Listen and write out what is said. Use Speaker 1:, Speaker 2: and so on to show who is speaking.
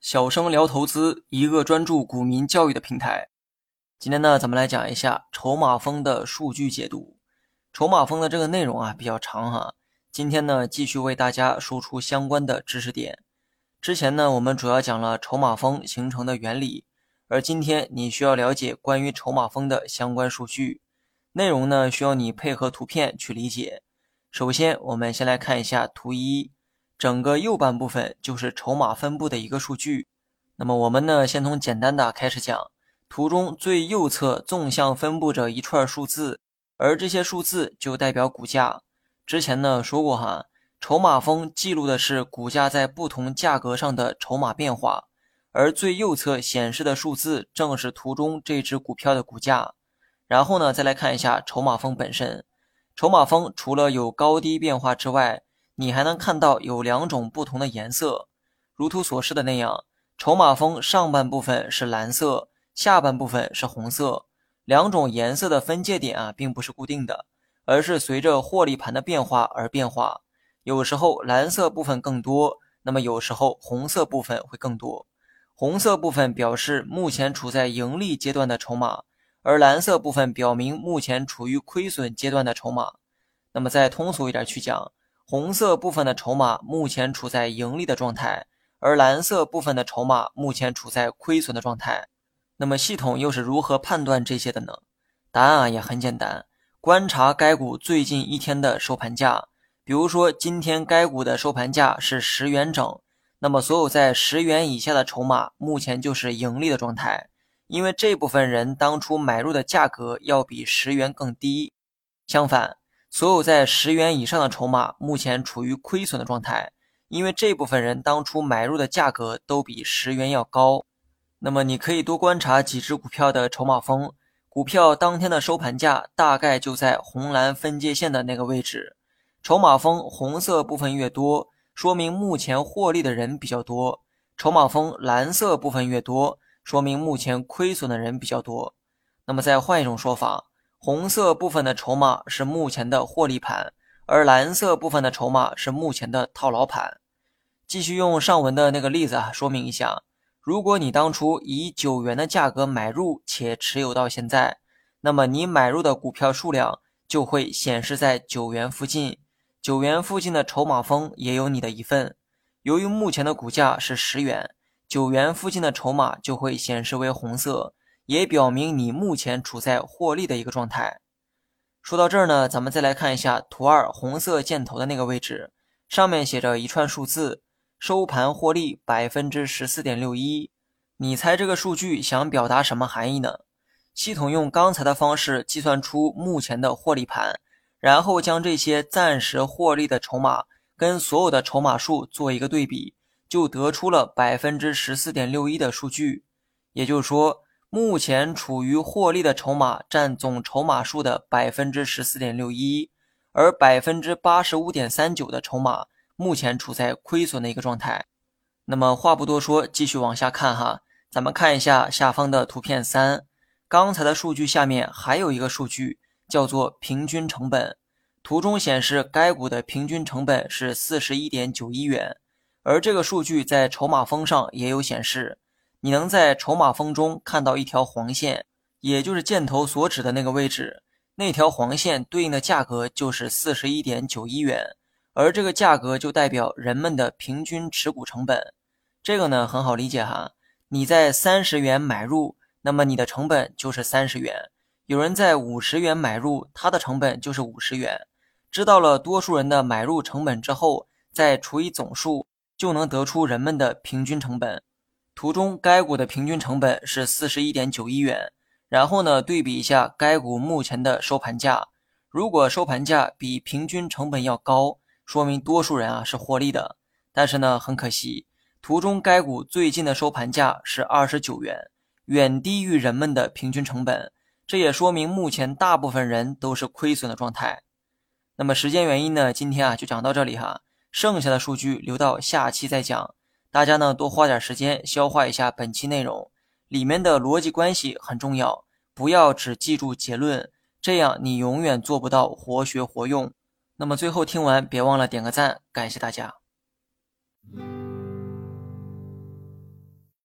Speaker 1: 小生聊投资，一个专注股民教育的平台。今天呢，咱们来讲一下筹码峰的数据解读。筹码峰的这个内容啊比较长哈，今天呢继续为大家输出相关的知识点。之前呢，我们主要讲了筹码峰形成的原理，而今天你需要了解关于筹码峰的相关数据内容呢，需要你配合图片去理解。首先，我们先来看一下图一。整个右半部分就是筹码分布的一个数据。那么我们呢，先从简单的开始讲。图中最右侧纵向分布着一串数字，而这些数字就代表股价。之前呢说过哈，筹码峰记录的是股价在不同价格上的筹码变化，而最右侧显示的数字正是图中这只股票的股价。然后呢，再来看一下筹码峰本身。筹码峰除了有高低变化之外，你还能看到有两种不同的颜色，如图所示的那样，筹码峰上半部分是蓝色，下半部分是红色。两种颜色的分界点啊，并不是固定的，而是随着获利盘的变化而变化。有时候蓝色部分更多，那么有时候红色部分会更多。红色部分表示目前处在盈利阶段的筹码，而蓝色部分表明目前处于亏损阶段的筹码。那么再通俗一点去讲。红色部分的筹码目前处在盈利的状态，而蓝色部分的筹码目前处在亏损的状态。那么系统又是如何判断这些的呢？答案啊也很简单，观察该股最近一天的收盘价。比如说今天该股的收盘价是十元整，那么所有在十元以下的筹码目前就是盈利的状态，因为这部分人当初买入的价格要比十元更低。相反。所有在十元以上的筹码目前处于亏损的状态，因为这部分人当初买入的价格都比十元要高。那么你可以多观察几只股票的筹码峰，股票当天的收盘价大概就在红蓝分界线的那个位置。筹码峰红色部分越多，说明目前获利的人比较多；筹码峰蓝色部分越多，说明目前亏损的人比较多。那么再换一种说法。红色部分的筹码是目前的获利盘，而蓝色部分的筹码是目前的套牢盘。继续用上文的那个例子啊，说明一下：如果你当初以九元的价格买入且持有到现在，那么你买入的股票数量就会显示在九元附近，九元附近的筹码峰也有你的一份。由于目前的股价是十元，九元附近的筹码就会显示为红色。也表明你目前处在获利的一个状态。说到这儿呢，咱们再来看一下图二红色箭头的那个位置，上面写着一串数字，收盘获利百分之十四点六一。你猜这个数据想表达什么含义呢？系统用刚才的方式计算出目前的获利盘，然后将这些暂时获利的筹码跟所有的筹码数做一个对比，就得出了百分之十四点六一的数据。也就是说。目前处于获利的筹码占总筹码数的百分之十四点六一，而百分之八十五点三九的筹码目前处在亏损的一个状态。那么话不多说，继续往下看哈，咱们看一下下方的图片三，刚才的数据下面还有一个数据叫做平均成本，图中显示该股的平均成本是四十一点九一元，而这个数据在筹码峰上也有显示。你能在筹码峰中看到一条黄线，也就是箭头所指的那个位置。那条黄线对应的价格就是四十一点九一元，而这个价格就代表人们的平均持股成本。这个呢很好理解哈，你在三十元买入，那么你的成本就是三十元。有人在五十元买入，他的成本就是五十元。知道了多数人的买入成本之后，再除以总数，就能得出人们的平均成本。图中该股的平均成本是四十一点九一元，然后呢，对比一下该股目前的收盘价，如果收盘价比平均成本要高，说明多数人啊是获利的。但是呢，很可惜，图中该股最近的收盘价是二十九元，远低于人们的平均成本，这也说明目前大部分人都是亏损的状态。那么时间原因呢，今天啊就讲到这里哈，剩下的数据留到下期再讲。大家呢多花点时间消化一下本期内容，里面的逻辑关系很重要，不要只记住结论，这样你永远做不到活学活用。那么最后听完别忘了点个赞，感谢大家。